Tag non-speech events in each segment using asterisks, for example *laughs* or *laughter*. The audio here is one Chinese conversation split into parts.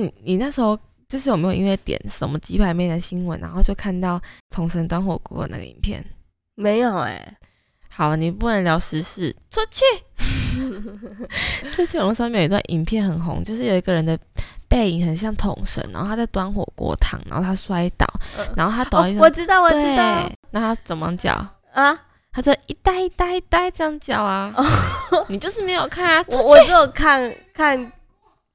你你那时候就是有没有因为点什么鸡排妹的新闻，然后就看到统神端火锅的那个影片？没有哎、欸。好，你不能聊时事，出去。最近网络上面有一段影片很红，就是有一个人的背影很像桶神，然后他在端火锅汤，然后他摔倒，然后他倒一、哦，我知道，我知道。那他怎么叫啊？他就一呆一呆一呆这样叫啊。哦、你就是没有看啊？我我只有看看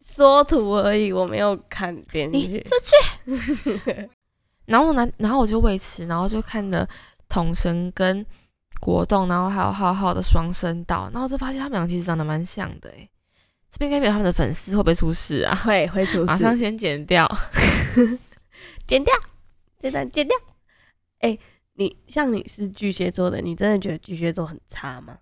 缩图而已，我没有看点进去。出去。然后呢，然后我就为此，然后就看了统神跟。国栋，然后还有浩浩的双声道，然后就发现他们俩其实长得蛮像的诶，这边应该有他们的粉丝会不会出事啊？会会出事，马上先剪掉，*laughs* 剪掉，这段剪掉。哎，你像你是巨蟹座的，你真的觉得巨蟹座很差吗？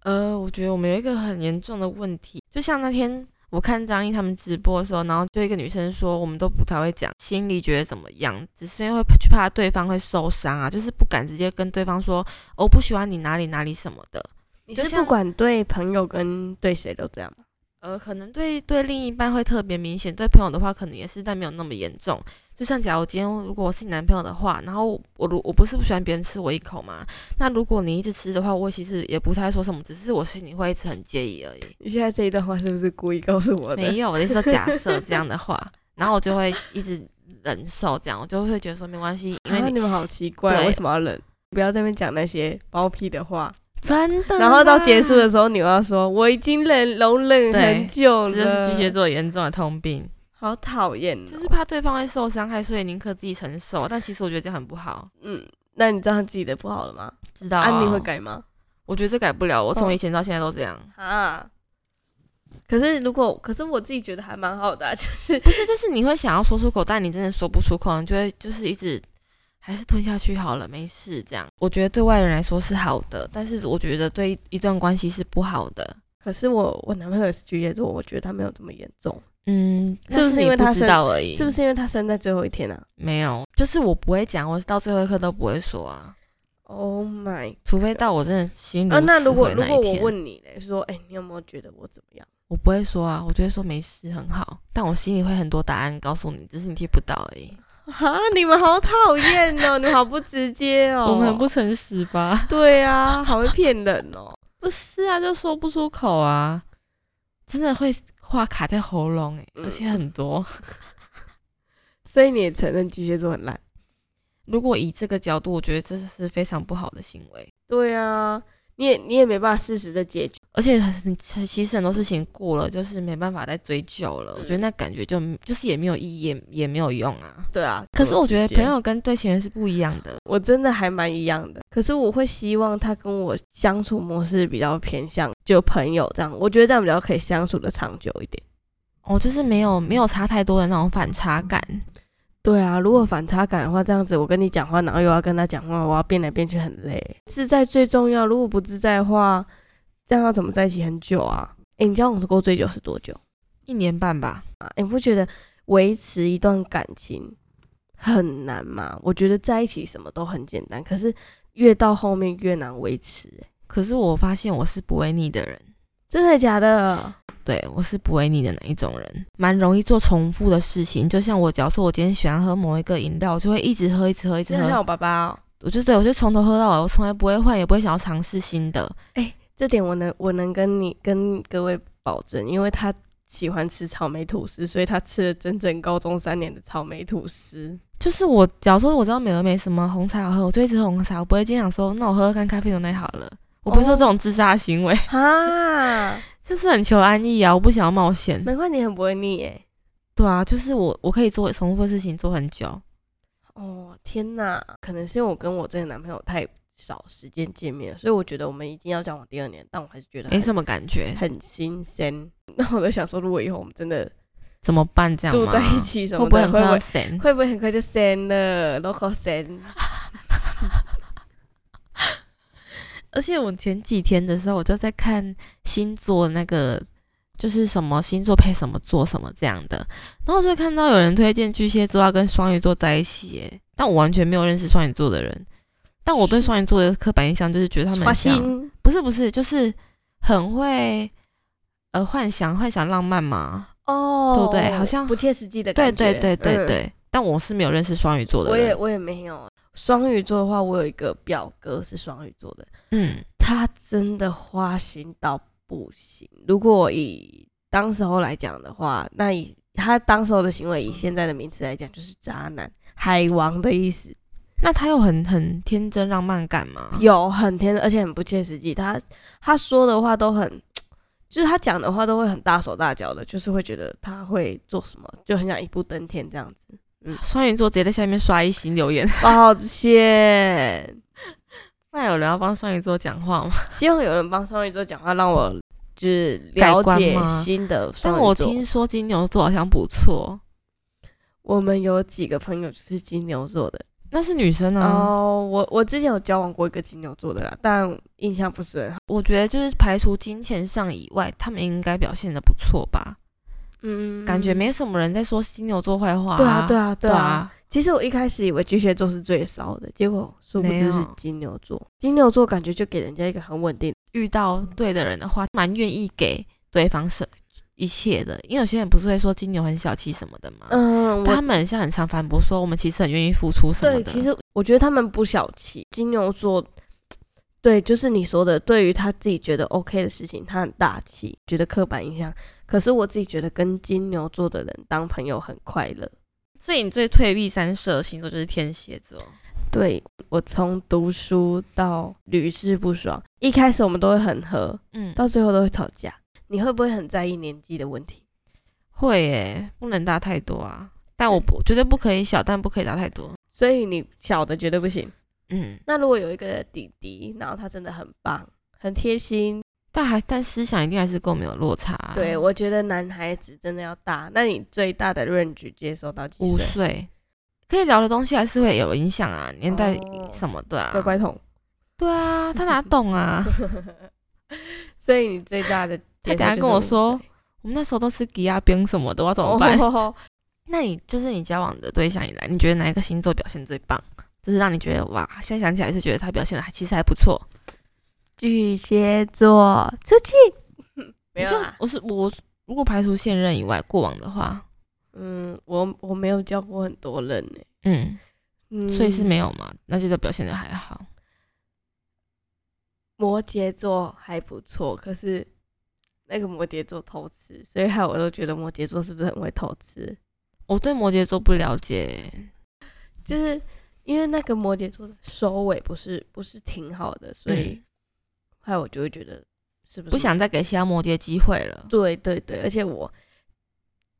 呃，我觉得我们有一个很严重的问题，就像那天。我看张毅他们直播的时候，然后就一个女生说，我们都不太会讲心里觉得怎么样，只是因为怕对方会受伤啊，就是不敢直接跟对方说，我、哦、不喜欢你哪里哪里什么的。你是不管对朋友跟对谁都这样吗？呃，可能对对另一半会特别明显，对朋友的话可能也是，但没有那么严重。就像假如今天如果我是你男朋友的话，然后我如我不是不喜欢别人吃我一口嘛，那如果你一直吃的话，我其实也不太说什么，只是我心里会一直很介意而已。你现在这一段话是不是故意告诉我的？没有，我是说假设这样的话，*laughs* 然后我就会一直忍受这样，我就会觉得说没关系，因为你，啊、你们好奇怪，为什么要忍？不要在那边讲那些包庇的话。真的，然后到结束的时候，你又要说我已经忍容忍很久了，这是巨蟹座严重的通病，好讨厌、喔，就是怕对方会受伤害，所以宁可自己承受。但其实我觉得这样很不好。嗯，那你知道他自己的不好了吗？知道、哦。啊，你会改吗？我觉得这改不了，我从以前到现在都这样、哦、啊。可是如果，可是我自己觉得还蛮好的、啊，就是不是，就是你会想要说出口，但你真的说不出口，你就会就是一直。还是吞下去好了，没事。这样，我觉得对外人来说是好的，但是我觉得对一段关系是不好的。可是我我男朋友也是巨蟹座，我觉得他没有这么严重。嗯，是不是因为他知道而已？是不是因为他生在最后一天啊？没有，就是我不会讲，我到最后一刻都不会说啊。Oh my，除非到我真的心里啊。那如果如果我问你嘞，说，哎、欸，你有没有觉得我怎么样？我不会说啊，我就会说没事，很好。但我心里会很多答案告诉你，只是你听不到而已。啊，你们好讨厌哦！你们好不直接哦，*laughs* 我们很不诚实吧？对啊，好会骗人哦。*laughs* 不是啊，就说不出口啊，真的会话卡在喉咙而且很多。*laughs* 所以你也承认巨蟹座很烂？如果以这个角度，我觉得这是非常不好的行为。对啊。你也你也没办法适时的解决，而且很其实很多事情过了，就是没办法再追究了。嗯、我觉得那感觉就就是也没有意义，也也没有用啊。对啊，可是我觉得朋友跟对情人是不一样的。我真的还蛮一样的，可是我会希望他跟我相处模式比较偏向就朋友这样，我觉得这样比较可以相处的长久一点。哦，就是没有没有差太多的那种反差感。对啊，如果反差感的话，这样子我跟你讲话，然后又要跟他讲话，我要变来变去很累。自在最重要，如果不自在的话，这样要怎么在一起很久啊？诶，你交往过最久是多久？一年半吧。啊，你不觉得维持一段感情很难吗？我觉得在一起什么都很简单，可是越到后面越难维持。可是我发现我是不会腻的人。真的假的？对，我是不会腻的那一种人，蛮容易做重复的事情。就像我，假如说我今天喜欢喝某一个饮料，我就会一直喝，一直喝，一直喝。像我爸爸哦，我就对我就从头喝到尾，我从来不会换，也不会想要尝试新的。哎、欸，这点我能我能跟你跟各位保证，因为他喜欢吃草莓吐司，所以他吃了整整高中三年的草莓吐司。就是我，假如说我知道美乐美什么红茶好喝，我就一直喝红茶，我不会经常说，那我喝喝看咖啡牛奶好了。我不会说这种自杀行为啊、哦，*laughs* 就是很求安逸啊！我不想要冒险。难怪你很不会腻诶。对啊，就是我，我可以做重复的事情做很久。哦天哪，可能是因为我跟我这个男朋友太少时间见面，所以我觉得我们已经要交往第二年，但我还是觉得没什么感觉，很新鲜。那我在想说，如果以后我们真的怎么办？这样住在一起什么的，会不会很快就会不会很快就散了？local 散。*laughs* 而且我前几天的时候，我就在看星座那个，就是什么星座配什么座什么这样的，然后就看到有人推荐巨蟹座要跟双鱼座在一起，耶，但我完全没有认识双鱼座的人，但我对双鱼座的刻板印象就是觉得他们很像，不是不是，就是很会呃幻想幻想浪漫嘛。哦，对不对？好像不切实际的感觉。对对对对对。嗯、但我是没有认识双鱼座的人，我也我也没有。双鱼座的话，我有一个表哥是双鱼座的，嗯，他真的花心到不行。如果以当时候来讲的话，那以他当时候的行为，以现在的名词来讲，就是渣男、海王的意思。那他有很很天真浪漫感吗？有很天真，而且很不切实际。他他说的话都很，就是他讲的话都会很大手大脚的，就是会觉得他会做什么，就很想一步登天这样子。嗯，双鱼座直接在下面刷一星留言，*laughs* 抱歉。那有人要帮双鱼座讲话吗？希望有人帮双鱼座讲话，让我就是了解新的。但我听说金牛座好像不错，我们有几个朋友就是金牛座的，那是女生啊。哦，我我之前有交往过一个金牛座的啦，但印象不是很好。我觉得就是排除金钱上以外，他们应该表现的不错吧。嗯，感觉没什么人在说金牛座坏话、啊。对啊，对啊，对啊。其实我一开始以为巨蟹座是最骚的，结果殊不知是金牛座。金牛座感觉就给人家一个很稳定，遇到对的人的话，蛮愿意给对方是一切的。因为有些人不是会说金牛很小气什么的吗？嗯，他们像很常反驳说，我们其实很愿意付出什么的。对，其实我觉得他们不小气。金牛座，对，就是你说的，对于他自己觉得 OK 的事情，他很大气，觉得刻板印象。可是我自己觉得跟金牛座的人当朋友很快乐，所以你最退避三舍的星座就是天蝎座。对，我从读书到屡试不爽，一开始我们都会很合，嗯，到最后都会吵架。你会不会很在意年纪的问题？会耶，不能大太多啊。但我不绝对不可以小，但不可以大太多。所以你小的绝对不行。嗯，那如果有一个弟弟，然后他真的很棒，很贴心。但还但思想一定还是跟我们有落差、啊。对，我觉得男孩子真的要大。那你最大的 range 接受到几岁？五岁，可以聊的东西还是会有影响啊，年代什么的啊。乖乖桶。对啊，他哪懂啊？*laughs* 所以你最大的，他等下跟我说，我们那时候都吃鸡鸭冰什么的，我要怎么办？*laughs* 哦、那你就是你交往的对象以来，你觉得哪一个星座表现最棒？就是让你觉得哇，现在想起来是觉得他表现的还其实还不错。巨蟹座出去，没有啊。我是我，如果排除现任以外，过往的话，嗯，我我没有交过很多人呢、欸，嗯，所以是没有嘛？那这个表现的还好。摩羯座还不错，可是那个摩羯座偷吃，所以害我都觉得摩羯座是不是很会偷吃？我对摩羯座不了解，就是因为那个摩羯座的收尾不是不是挺好的，所以。害我就会觉得，是不是不想再给其他摩羯机会了？对对对，而且我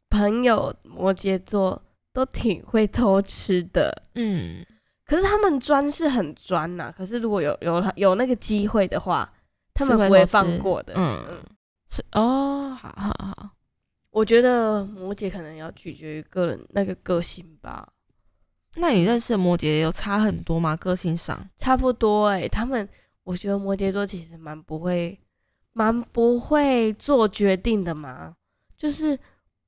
朋友摩羯座都挺会偷吃的，嗯，可是他们专是很专呐、啊。可是如果有有有那个机会的话，他们不会放过的。嗯嗯，是哦，好好好，我觉得摩羯可能要取决于个人那个个性吧。那你认识的摩羯有差很多吗？个性上差不多哎、欸，他们。我觉得摩羯座其实蛮不会，蛮不会做决定的嘛。就是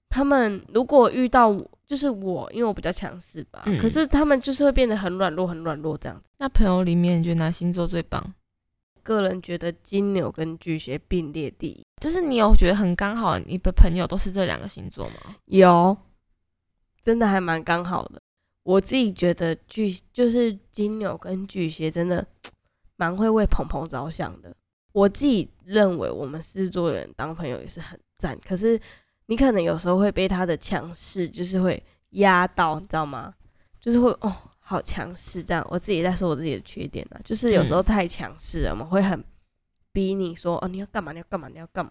他们如果遇到我，就是我，因为我比较强势吧、嗯。可是他们就是会变得很软弱，很软弱这样子。那朋友里面，你觉得哪星座最棒？个人觉得金牛跟巨蟹并列第一。就是你有觉得很刚好，你的朋友都是这两个星座吗？有，真的还蛮刚好的。我自己觉得巨就是金牛跟巨蟹真的。*tsk* 蛮会为鹏鹏着想的，我自己认为我们狮子座的人当朋友也是很赞。可是你可能有时候会被他的强势，就是会压到，你知道吗？就是会哦，好强势这样。我自己在说我自己的缺点呢，就是有时候太强势了嘛，会很逼你说哦，你要干嘛？你要干嘛？你要干嘛？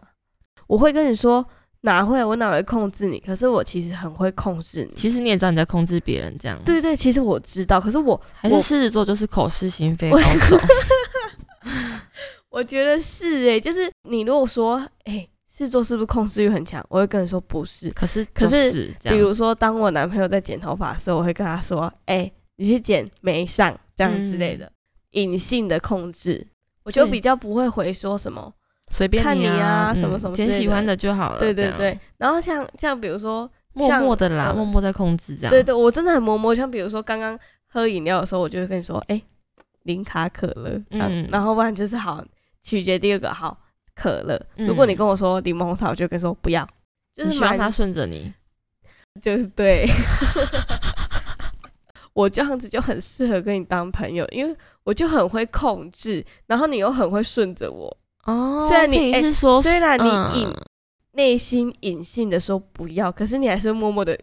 我会跟你说哪会，我哪会控制你？可是我其实很会控制你。其实你也知道你在控制别人，这样。对对，其实我知道，可是我还是狮子座就是口是心非 *laughs* 高手。我觉得是诶、欸，就是你如果说哎，狮子座是不是控制欲很强？我会跟你说不是。可是，可是，是，比如说，当我男朋友在剪头发的时候，我会跟他说：“哎、欸，你去剪没上这样之类的，隐、嗯、性的控制。”我就比较不会回说什么随便看你啊，嗯、什么什么剪喜欢的就好了。对对对。然后像像比如说默默的啦，默默在控制这样。对对，我真的很默默。像比如说刚刚喝饮料的时候，我就会跟你说：“哎、欸，零卡可乐。”嗯，然后不然就是好。取决第二个好可乐、嗯，如果你跟我说柠檬茶，我就跟你说不要，就是希望他顺着你，就是对。*laughs* 我这样子就很适合跟你当朋友，因为我就很会控制，然后你又很会顺着我。哦，虽然你是说，欸、虽然你隐、嗯、内心隐性的说不要，可是你还是默默的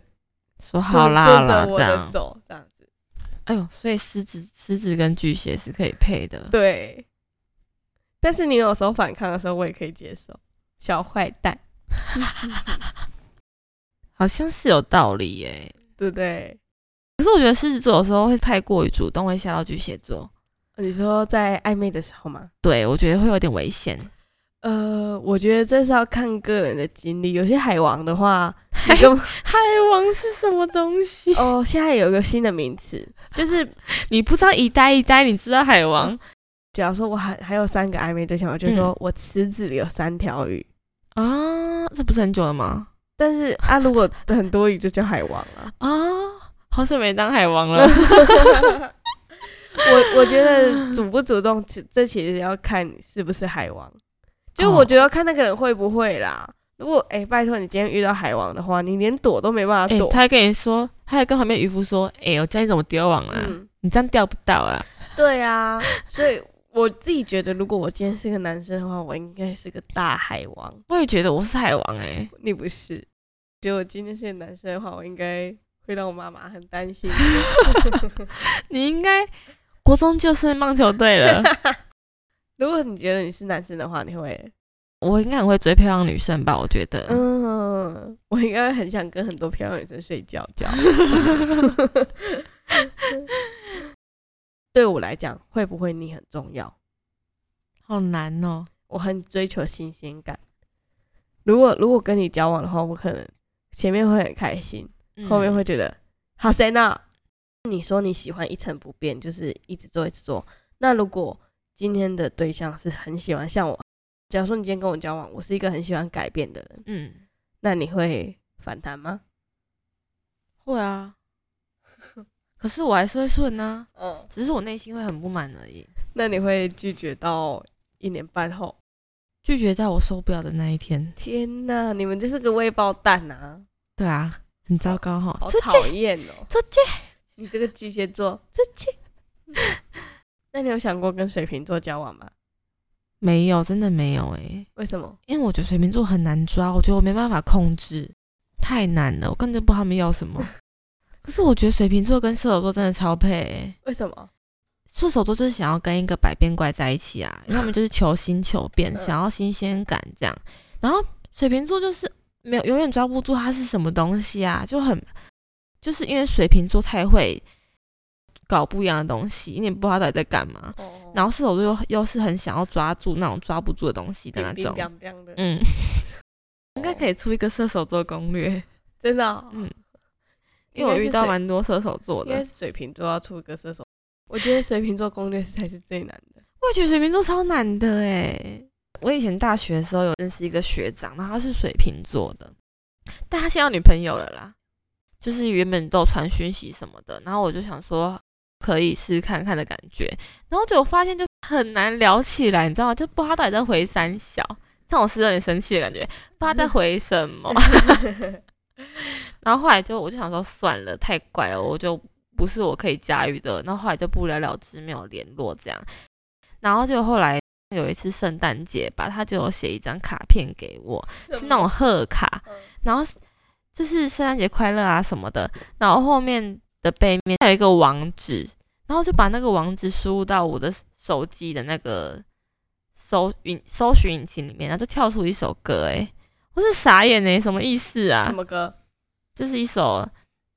说好啦好啦，这样走这样子。哎呦，所以狮子狮子跟巨蟹是可以配的。对，但是你有时候反抗的时候，我也可以接受。小坏蛋，*laughs* 好像是有道理耶，对不对？可是我觉得狮子座有时候会太过于主动，会吓到巨蟹座。你说在暧昧的时候吗？对，我觉得会有点危险。呃，我觉得这是要看个人的经历。有些海王的话，*laughs* 海海王是什么东西？*laughs* 哦，现在有一个新的名词，就是 *laughs* 你不知道一呆一呆，你知道海王？嗯、假如说我还还有三个暧昧对象，我就说我池子里有三条鱼、嗯、啊，这不是很久了吗？但是啊，如果很多鱼就叫海王了啊。好久没当海王了。*laughs* 我我觉得主不主动，这其实要看你是不是海王。就我觉得看那个人会不会啦。如果哎、欸，拜托你今天遇到海王的话，你连躲都没办法躲。欸、他还跟你说，他还跟旁边渔夫说：“哎、欸，我教你怎么丢网啊，嗯、你这样钓不到啊。*laughs* ”对啊，*laughs* 所以我自己觉得，如果我今天是个男生的话，我应该是个大海王。我也觉得我是海王哎、欸，你不是？觉得我今天是个男生的话，我应该。会让我妈妈很担心。*laughs* 你应该国中就是棒球队了。*laughs* 如果你觉得你是男生的话，你会？我应该很会追漂亮女生吧？我觉得。嗯，我应该很想跟很多漂亮女生睡觉觉。*laughs* 对我来讲，会不会你很重要？好难哦。我很追求新鲜感。如果如果跟你交往的话，我可能前面会很开心。后面会觉得好谁呢？你说你喜欢一成不变，就是一直做一直做。那如果今天的对象是很喜欢像我，假如说你今天跟我交往，我是一个很喜欢改变的人，嗯，那你会反弹吗？会啊，可是我还是会顺呢，*laughs* 嗯，只是我内心会很不满而已。那你会拒绝到一年半后，拒绝在我受不了的那一天？天哪，你们就是个未爆弹啊！对啊。很糟糕哈，好讨厌哦！出去，你这个巨蟹座，出去。*laughs* 那你有想过跟水瓶座交往吗？没有，真的没有哎、欸。为什么？因为我觉得水瓶座很难抓，我觉得我没办法控制，太难了，我根本不知道他们要什么。*laughs* 可是我觉得水瓶座跟射手座真的超配、欸。为什么？射手座就是想要跟一个百变怪在一起啊，因为他们就是求新求变，*laughs* 想要新鲜感这样。然后水瓶座就是。没有，永远抓不住它是什么东西啊，就很，就是因为水瓶座太会搞不一样的东西，你也不知道他到底在干嘛。哦、然后射手座又又是很想要抓住那种抓不住的东西的那种。冰冰冰冰嗯，应该可以出一个射手座攻略，*laughs* 真的、哦。嗯，因为我遇到蛮多射手座的。应该是水瓶座要出一个射手，我觉得水瓶座攻略才是最难的。我觉得水瓶座超难的哎。我以前大学的时候有认识一个学长，然后他是水瓶座的，但他现在有女朋友了啦。就是原本都传讯息什么的，然后我就想说可以试看看的感觉，然后结果发现就很难聊起来，你知道吗？就不知道他到底在回三小，这种是有点生气的感觉，不知道在回什么。*laughs* 然后后来就我就想说算了，太怪了，我就不是我可以驾驭的。然后后来就不了了之，没有联络这样。然后就后来。有一次圣诞节吧，他就有写一张卡片给我，是那种贺卡，嗯、然后就是圣诞节快乐啊什么的，然后后面的背面还有一个网址，然后就把那个网址输入到我的手机的那个搜引搜寻引擎里面，然后就跳出一首歌，诶，我是傻眼诶，什么意思啊？什么歌？这是一首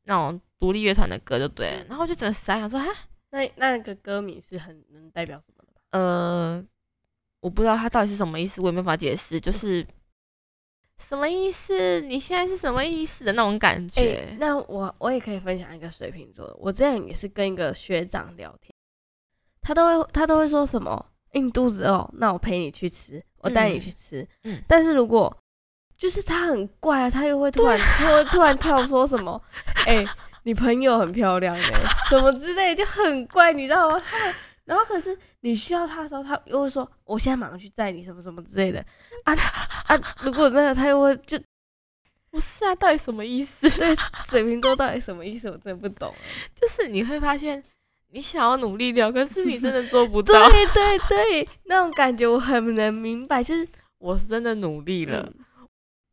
那种独立乐团的歌，就对了，然后就整个傻眼说哈，那那个歌名是很能代表什么的吧？呃。我不知道他到底是什么意思，我也没法解释，就是什么意思？你现在是什么意思的那种感觉？欸、那我我也可以分享一个水瓶座的，我之前也是跟一个学长聊天，他都会他都会说什么？欸、你肚子饿，那我陪你去吃，我带你去吃。嗯，但是如果就是他很怪啊，他又会突然他会突然跳说什么？*laughs* 哎、欸，你朋友很漂亮哎、欸，什么之类就很怪，你知道吗？然后可是你需要他的时候，他又会说：“我现在马上去载你，什么什么之类的。”啊啊！如果那个他又会就不是啊，到底什么意思？*laughs* 对，水瓶座到底什么意思？我真的不懂。就是你会发现，你想要努力掉，可是你真的做不到。*laughs* 对对对，那种感觉我很能明白，就是我是真的努力了，嗯、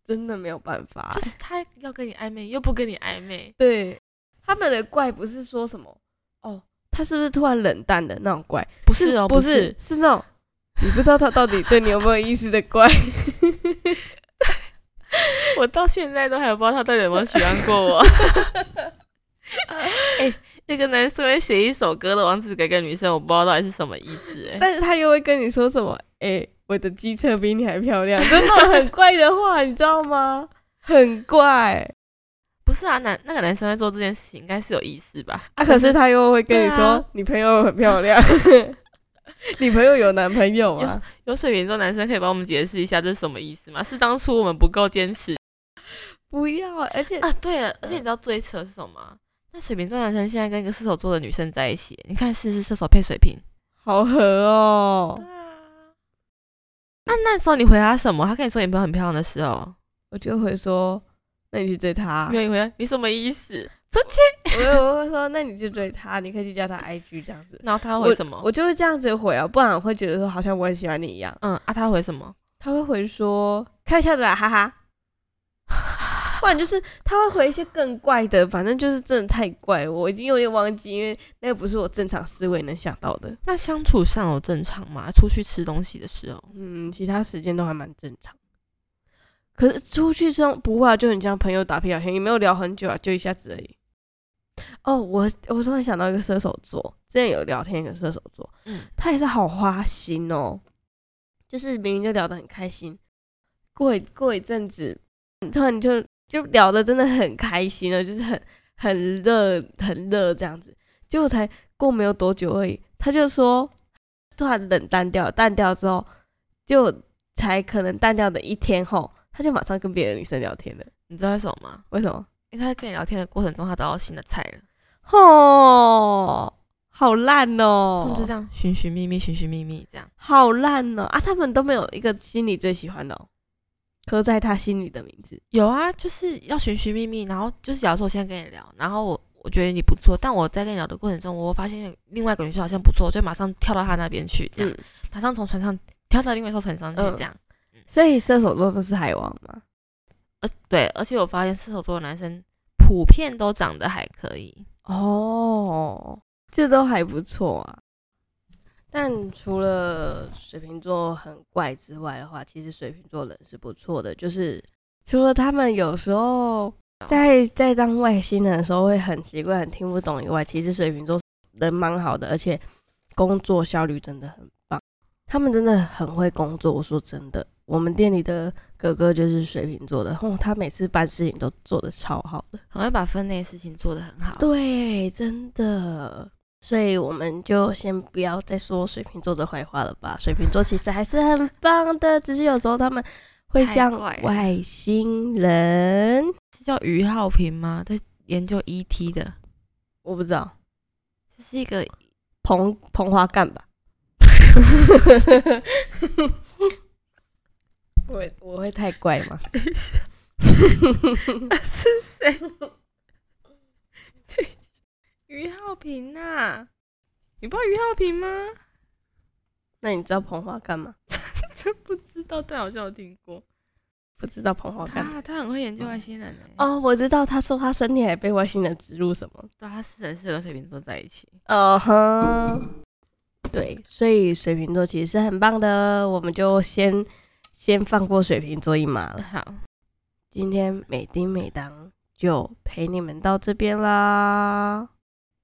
真的没有办法。就是他要跟你暧昧，又不跟你暧昧。对，他们的怪不是说什么哦，他是不是突然冷淡的那种怪？不是哦，不是，不是，是那种你不知道他到底对你有没有意思的怪。*laughs* 我到现在都还不知道他到底有没有喜欢过我。*laughs* *laughs* 哎、欸，那个男生会写一首歌的网址给个女生，我不知道到底是什么意思。哎，但是他又会跟你说什么？哎、欸，我的机车比你还漂亮，就那种很怪的话，你知道吗？很怪。不是啊，男那个男生会做这件事情，应该是有意思吧？啊，可是他又会跟你说，啊、你朋友很漂亮。*laughs* 你朋友有男朋友啊？有，有水瓶座男生可以帮我们解释一下这是什么意思吗？是当初我们不够坚持？*laughs* 不要，而且啊，对了，而且你知道最扯是什么吗？那水瓶座男生现在跟一个射手座的女生在一起，你看是不是射手配水瓶，好合哦。对啊。那那时候你回他什么？他跟你说你朋友很漂亮的时候，我就会说，那你去追他。没有，你什么意思？出去。我我会说，那你去追他，你可以去加他 *laughs* IG 这样子。然后他回什么？我，我就会这样子回啊，不然我会觉得说好像我很喜欢你一样。嗯啊，他回什么？他会回说开玩笑的啦，哈哈。*laughs* 不然就是他会回一些更怪的，反正就是真的太怪了，我已经有点忘记，因为那个不是我正常思维能想到的。那相处上有正常吗？出去吃东西的时候，嗯，其他时间都还蛮正常。可是出去吃不会啊，就很像朋友打屁聊天，也没有聊很久啊，就一下子而已。哦，我我突然想到一个射手座，之前有聊天一个射手座，嗯，他也是好花心哦，就是明明就聊得很开心，过一过一阵子，突然就。就聊得真的很开心了，就是很很热很热这样子，结果才过没有多久而已，他就说突然冷淡掉，淡掉之后就才可能淡掉的一天后，他就马上跟别的女生聊天了。你知道为什么吗？为什么？因为他在跟你聊天的过程中，他找到新的菜了。哦，好烂哦！他们就这样寻寻觅觅，寻寻觅觅这样，好烂哦！啊，他们都没有一个心里最喜欢的哦。刻在他心里的名字有啊，就是要寻寻觅觅，然后就是假如说我现在跟你聊，然后我我觉得你不错，但我在跟你聊的过程中，我发现另外一个女生好像不错，就马上跳到他那边去，这样，嗯、马上从船上跳到另外一艘船上去，这样。嗯、所以射手座都是海王吗？呃，对，而且我发现射手座的男生普遍都长得还可以哦，这都还不错啊。但除了水瓶座很怪之外的话，其实水瓶座人是不错的。就是除了他们有时候在在当外星人的时候会很奇怪、很听不懂以外，其实水瓶座人蛮好的，而且工作效率真的很棒。他们真的很会工作。我说真的，我们店里的哥哥就是水瓶座的，哦，他每次办事情都做得超好的，很会把分内事情做得很好。对，真的。所以我们就先不要再说水瓶座的坏话了吧。水瓶座其实还是很棒的，只是有时候他们会像外星人。是叫于浩平吗？在研究 ET 的，我不知道，这是一个膨膨花干吧？*laughs* 我我会太怪吗？*laughs* 是谁？于浩平呐、啊，你不知道于浩平吗？那你知道彭华干嘛？真不知道，但好像有听过。不知道彭华干嘛？他他很会研究外星人呢。哦，我知道，他说他身体还被外星人植入什么？对，他是很适合水瓶座在一起。哦哼，对，所以水瓶座其实是很棒的，我们就先先放过水瓶座一马了。好，今天美丁美当就陪你们到这边啦。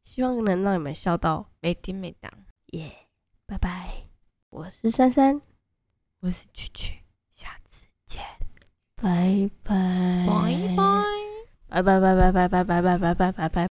希望能让你们笑到美丁美当，耶！拜拜，我是珊珊，我是曲曲，下次见，拜拜，拜拜，拜拜拜拜拜拜拜拜拜拜拜拜。